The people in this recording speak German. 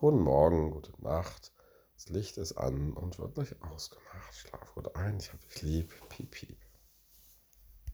Guten Morgen, gute Nacht. Das Licht ist an und wird gleich ausgemacht. Schlaf gut ein, ich hab dich lieb. Pipi.